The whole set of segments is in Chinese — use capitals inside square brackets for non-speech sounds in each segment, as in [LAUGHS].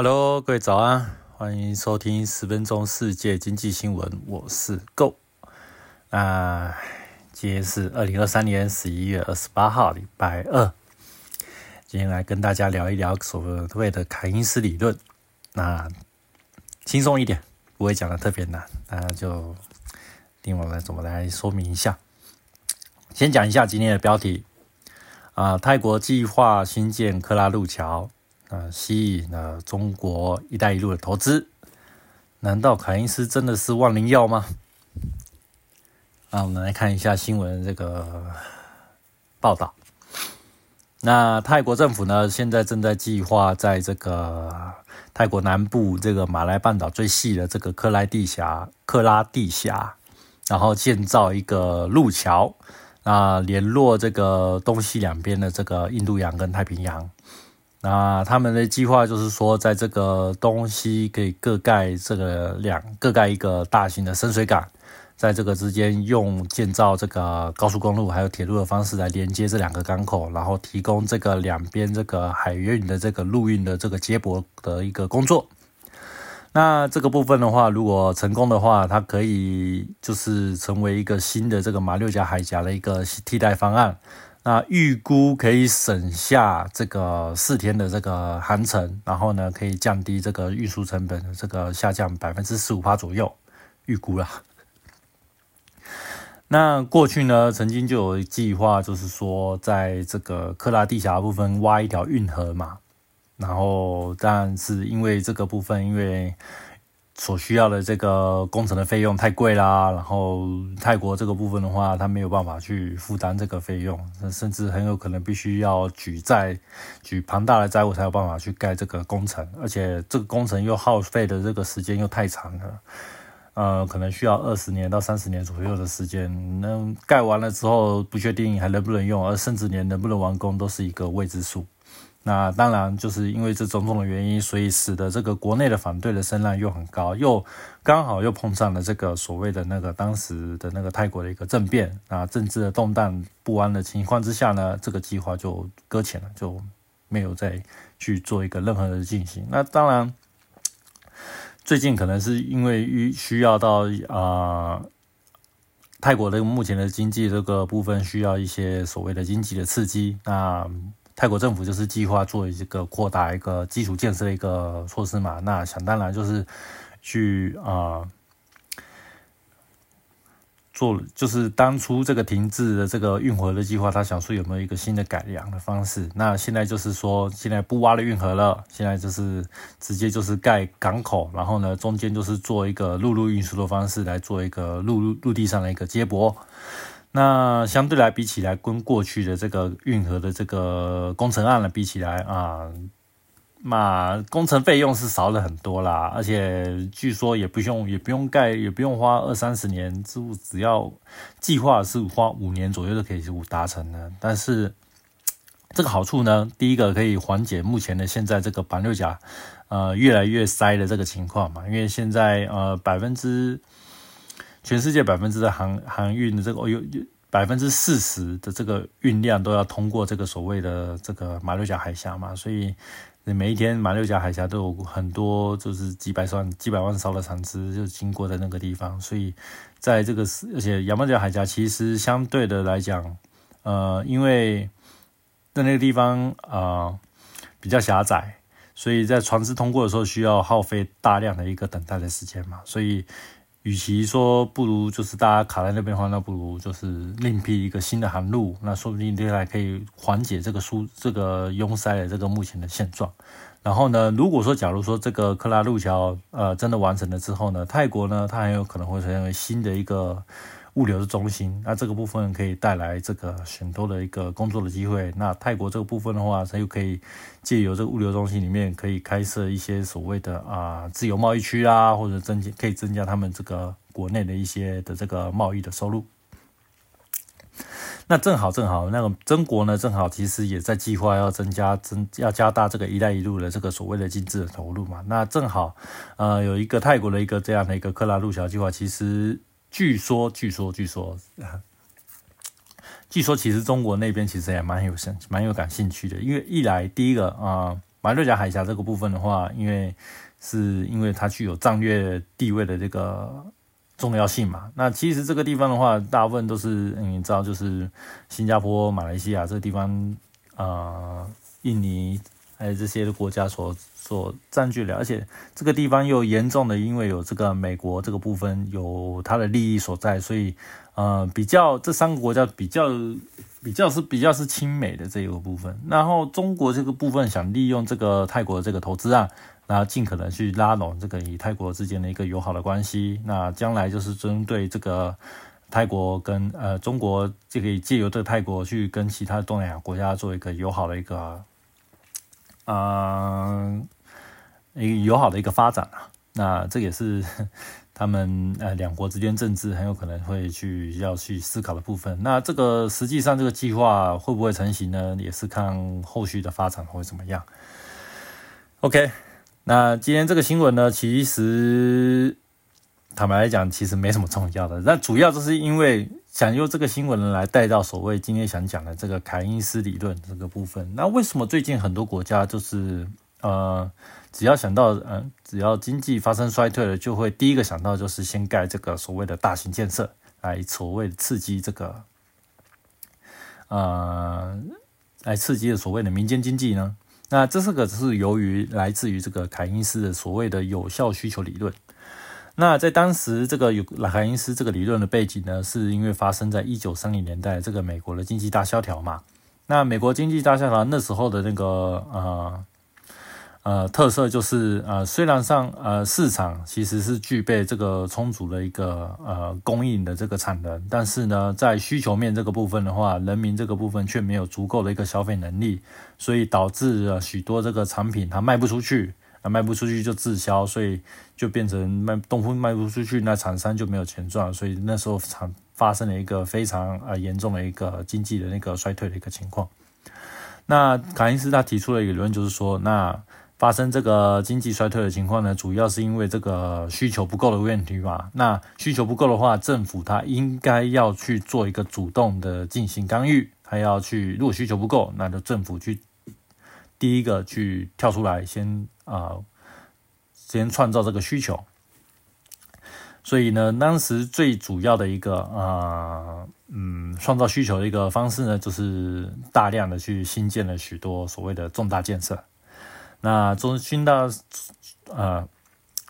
Hello，各位早安，欢迎收听十分钟世界经济新闻，我是 Go。那今天是二零二三年十一月二十八号，礼拜二。今天来跟大家聊一聊所谓的凯因斯理论。那轻松一点，不会讲的特别难，那就听我们怎么来说明一下。先讲一下今天的标题啊，泰国计划新建克拉路桥。啊，吸引了中国“一带一路”的投资，难道凯恩斯真的是万灵药吗？啊，我们来看一下新闻这个报道。那泰国政府呢，现在正在计划在这个泰国南部这个马来半岛最细的这个克拉地峡、克拉地峡，然后建造一个路桥，啊，联络这个东西两边的这个印度洋跟太平洋。那他们的计划就是说，在这个东西可以各盖这个两各盖一个大型的深水港，在这个之间用建造这个高速公路还有铁路的方式来连接这两个港口，然后提供这个两边这个海运的这个陆运的这个接驳的一个工作。那这个部分的话，如果成功的话，它可以就是成为一个新的这个马六甲海峡的一个替代方案。那预估可以省下这个四天的这个航程，然后呢，可以降低这个运输成本这个下降百分之十五趴左右，预估啦。[LAUGHS] 那过去呢，曾经就有计划，就是说在这个克拉地峡部分挖一条运河嘛，然后但是因为这个部分，因为所需要的这个工程的费用太贵啦，然后泰国这个部分的话，他没有办法去负担这个费用，甚至很有可能必须要举债、举庞大的债务才有办法去盖这个工程，而且这个工程又耗费的这个时间又太长了，呃，可能需要二十年到三十年左右的时间，那盖完了之后不确定还能不能用，而甚至连能不能完工都是一个未知数。那当然，就是因为这种种的原因，所以使得这个国内的反对的声浪又很高，又刚好又碰上了这个所谓的那个当时的那个泰国的一个政变啊，政治的动荡不安的情况之下呢，这个计划就搁浅了，就没有再去做一个任何的进行。那当然，最近可能是因为需要到啊，泰国的目前的经济这个部分需要一些所谓的经济的刺激，那。泰国政府就是计划做一个扩大一个基础建设的一个措施嘛，那想当然就是去啊做，就是当初这个停滞的这个运河的计划，他想说有没有一个新的改良的方式？那现在就是说，现在不挖了运河了，现在就是直接就是盖港口，然后呢中间就是做一个陆路运输的方式来做一个陆陆陆地上的一个接驳。那相对来比起来，跟过去的这个运河的这个工程案了比起来啊，那工程费用是少了很多啦，而且据说也不用也不用盖，也不用花二三十年，只只要计划是花五年左右就可以达成的。但是 [TSK] 这个好处呢，第一个可以缓解目前的现在这个板六甲呃越来越塞的这个情况嘛，因为现在呃百分之。全世界百分之的航航运的这个哦有有百分之四十的这个运量都要通过这个所谓的这个马六甲海峡嘛，所以每一天马六甲海峡都有很多就是几百万几百万艘的船只就经过在那个地方，所以在这个而且亚马加海峡其实相对的来讲，呃，因为在那个地方啊比较狭窄，所以在船只通过的时候需要耗费大量的一个等待的时间嘛，所以。与其说不如就是大家卡在那边的话，那不如就是另辟一个新的航路，那说不定接下来可以缓解这个疏这个拥塞的这个目前的现状。然后呢，如果说假如说这个克拉路桥呃真的完成了之后呢，泰国呢它很有可能会成为新的一个。物流的中心，那这个部分可以带来这个很多的一个工作的机会。那泰国这个部分的话，它又可以借由这个物流中心里面，可以开设一些所谓的啊自由贸易区啊，或者增可以增加他们这个国内的一些的这个贸易的收入。那正好正好，那个中国呢，正好其实也在计划要增加增要加大这个“一带一路”的这个所谓的经济的投入嘛。那正好呃有一个泰国的一个这样的一个克拉路桥计划，其实。据说，据说，据说，据说，其实中国那边其实也蛮有兴，蛮有感兴趣的。因为一来，第一个啊，马六甲海峡这个部分的话，因为是因为它具有战略地位的这个重要性嘛。那其实这个地方的话，大部分都是你知道，就是新加坡、马来西亚这个地方啊，印尼还有这些国家所所占据的，而且这个地方又严重的因为有这个美国这个部分有它的利益所在，所以呃，比较这三个国家比较。比较是比较是亲美的这一个部分，然后中国这个部分想利用这个泰国的这个投资案，然后尽可能去拉拢这个与泰国之间的一个友好的关系。那将来就是针对这个泰国跟呃中国，就可以借由这泰国去跟其他东南亚国家做一个友好的一个啊一个友好的一个发展啊。那这也是。[LAUGHS] 他们呃两国之间政治很有可能会去要去思考的部分。那这个实际上这个计划会不会成型呢？也是看后续的发展会怎么样。OK，那今天这个新闻呢，其实坦白来讲，其实没什么重要的。那主要就是因为想用这个新闻来带到所谓今天想讲的这个凯因斯理论这个部分。那为什么最近很多国家就是呃？只要想到，嗯，只要经济发生衰退了，就会第一个想到就是先盖这个所谓的大型建设，来所谓刺激这个，呃，来刺激的所谓的民间经济呢。那这是个是由于来自于这个凯因斯的所谓的有效需求理论。那在当时这个有凯因斯这个理论的背景呢，是因为发生在一九三零年代这个美国的经济大萧条嘛。那美国经济大萧条那时候的那个呃。呃，特色就是呃，虽然上呃市场其实是具备这个充足的一个呃供应的这个产能，但是呢，在需求面这个部分的话，人民这个部分却没有足够的一个消费能力，所以导致了许多这个产品它卖不出去，啊卖不出去就滞销，所以就变成卖东风卖不出去，那厂商就没有钱赚，所以那时候产发生了一个非常呃严重的一个经济的那个衰退的一个情况。那卡因斯他提出了一个理论，就是说那。发生这个经济衰退的情况呢，主要是因为这个需求不够的问题嘛。那需求不够的话，政府它应该要去做一个主动的进行干预，它要去如果需求不够，那就政府去第一个去跳出来，先啊先创造这个需求。所以呢，当时最主要的一个啊嗯创造需求的一个方式呢，就是大量的去新建了许多所谓的重大建设。那中新大呃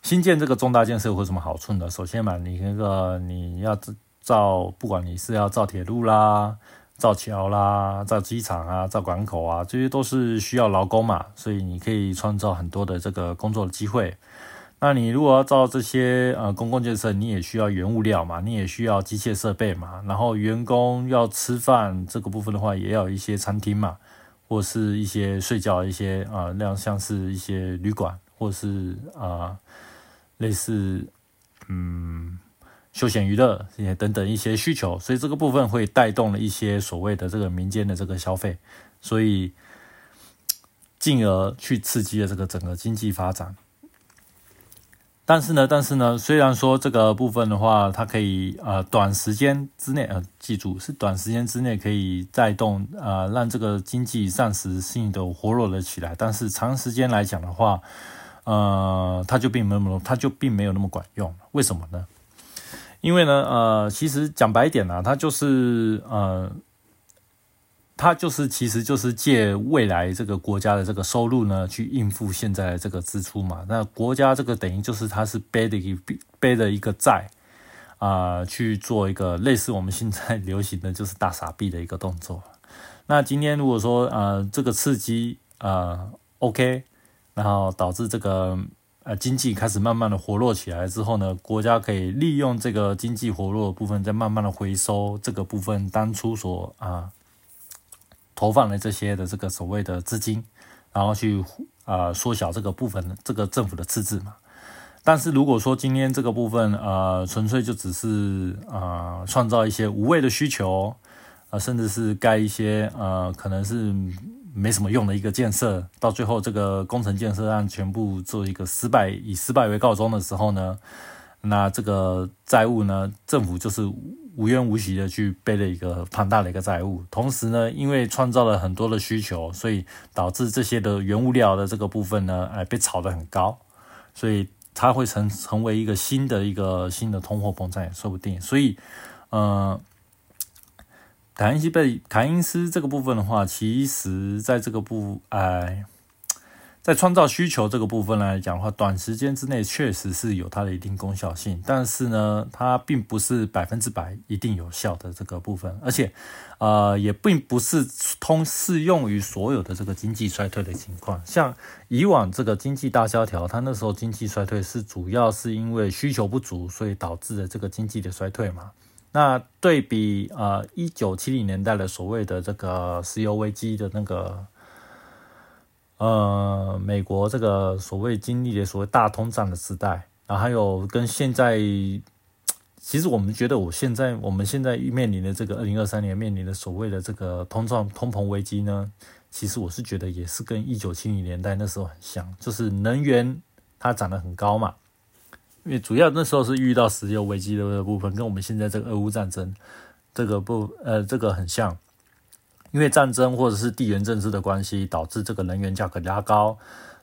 新建这个重大建设有什么好处呢？首先嘛，你那个你要造，不管你是要造铁路啦、造桥啦、造机场啊、造港口啊，这些都是需要劳工嘛，所以你可以创造很多的这个工作的机会。那你如果要造这些呃公共建设，你也需要原物料嘛，你也需要机械设备嘛，然后员工要吃饭这个部分的话，也要一些餐厅嘛。或是一些睡觉一些啊，那样像是一些旅馆，或是啊类似嗯休闲娱乐也等等一些需求，所以这个部分会带动了一些所谓的这个民间的这个消费，所以进而去刺激了这个整个经济发展。但是呢，但是呢，虽然说这个部分的话，它可以呃短时间之内呃记住是短时间之内可以带动呃让这个经济暂时性的活络了起来，但是长时间来讲的话，呃，它就并没有它就并没有那么管用。为什么呢？因为呢，呃，其实讲白点呢，它就是呃。它就是，其实就是借未来这个国家的这个收入呢，去应付现在这个支出嘛。那国家这个等于就是它是背的一背的一个债啊，去做一个类似我们现在流行的就是大傻逼的一个动作。那今天如果说呃这个刺激啊 OK，然后导致这个呃经济开始慢慢的活络起来之后呢，国家可以利用这个经济活络的部分，再慢慢的回收这个部分当初所啊。投放了这些的这个所谓的资金，然后去呃缩小这个部分这个政府的赤字嘛。但是如果说今天这个部分呃纯粹就只是呃创造一些无谓的需求，呃甚至是盖一些呃可能是没什么用的一个建设，到最后这个工程建设案全部做一个失败以失败为告终的时候呢，那这个债务呢，政府就是无缘无息的去背了一个庞大的一个债务。同时呢，因为创造了很多的需求，所以导致这些的原物料的这个部分呢，哎，被炒得很高，所以它会成成为一个新的一个新的通货膨胀也说不定。所以，呃，凯恩斯被凯恩斯这个部分的话，其实在这个部哎。在创造需求这个部分来讲的话，短时间之内确实是有它的一定功效性，但是呢，它并不是百分之百一定有效的这个部分，而且，呃，也并不是通适用于所有的这个经济衰退的情况。像以往这个经济大萧条，它那时候经济衰退是主要是因为需求不足，所以导致的这个经济的衰退嘛。那对比呃一九七零年代的所谓的这个石油危机的那个。呃，美国这个所谓经历的所谓大通胀的时代，然后还有跟现在，其实我们觉得，我现在我们现在面临的这个二零二三年面临的所谓的这个通胀通膨危机呢，其实我是觉得也是跟一九七零年代那时候很像，就是能源它涨得很高嘛，因为主要那时候是遇到石油危机的部分，跟我们现在这个俄乌战争这个不呃这个很像。因为战争或者是地缘政治的关系，导致这个能源价格拉高，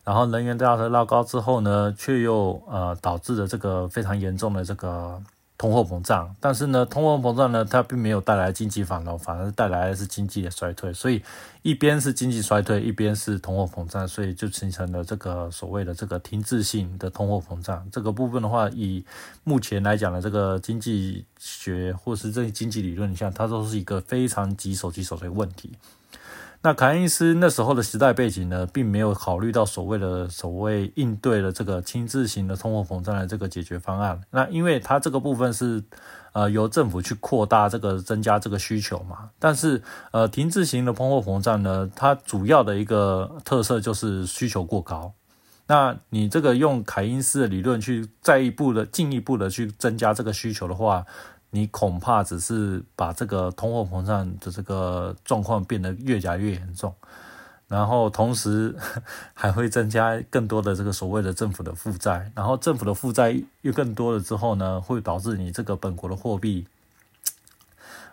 然后能源价格拉高之后呢，却又呃导致了这个非常严重的这个。通货膨胀，但是呢，通货膨胀呢，它并没有带来经济繁荣，反而带来的是经济的衰退。所以，一边是经济衰退，一边是通货膨胀，所以就形成了这个所谓的这个停滞性的通货膨胀。这个部分的话，以目前来讲的这个经济学或是这些经济理论下，它都是一个非常棘手棘手的问题。那凯恩斯那时候的时代背景呢，并没有考虑到所谓的所谓应对的这个轻质型的通货膨胀的这个解决方案。那因为它这个部分是呃由政府去扩大这个增加这个需求嘛，但是呃停滞型的通货膨胀呢，它主要的一个特色就是需求过高。那你这个用凯恩斯的理论去再一步的进一步的去增加这个需求的话。你恐怕只是把这个通货膨胀的这个状况变得越加越严重，然后同时 [LAUGHS] 还会增加更多的这个所谓的政府的负债，然后政府的负债又更多了之后呢，会导致你这个本国的货币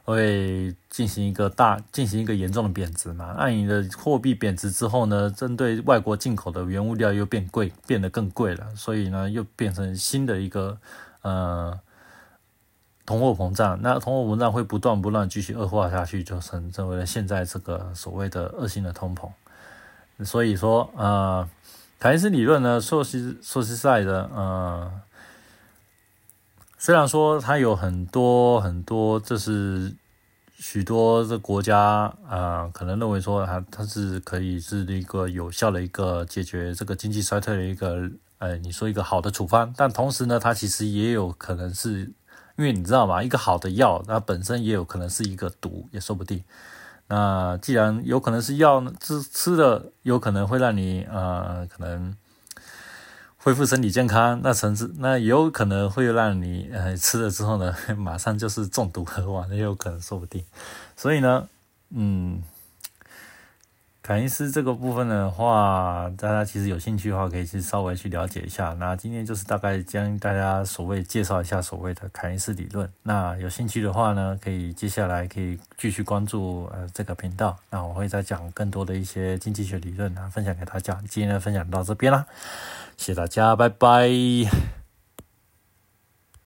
会进行一个大进行一个严重的贬值嘛？按你的货币贬值之后呢，针对外国进口的原物料又变贵，变得更贵了，所以呢，又变成新的一个呃。通货膨胀，那通货膨胀会不断不断继续恶化下去，就成成为了现在这个所谓的恶性的通膨。所以说，呃，凯恩斯理论呢，说实说实在的，呃，虽然说它有很多很多，这是许多的国家啊，可能认为说它它是可以是一个有效的一个解决这个经济衰退的一个，呃，你说一个好的处方，但同时呢，它其实也有可能是。因为你知道吗？一个好的药，它本身也有可能是一个毒，也说不定。那既然有可能是药呢，吃吃的有可能会让你呃，可能恢复身体健康，那甚至那也有可能会让你呃吃了之后呢，[LAUGHS] 马上就是中毒而亡，也有可能说不定。所以呢，嗯。凯恩斯这个部分的话，大家其实有兴趣的话，可以去稍微去了解一下。那今天就是大概将大家所谓介绍一下所谓的凯恩斯理论。那有兴趣的话呢，可以接下来可以继续关注呃这个频道。那我会再讲更多的一些经济学理论啊，分享给大家。今天的分享到这边啦，谢谢大家，拜拜。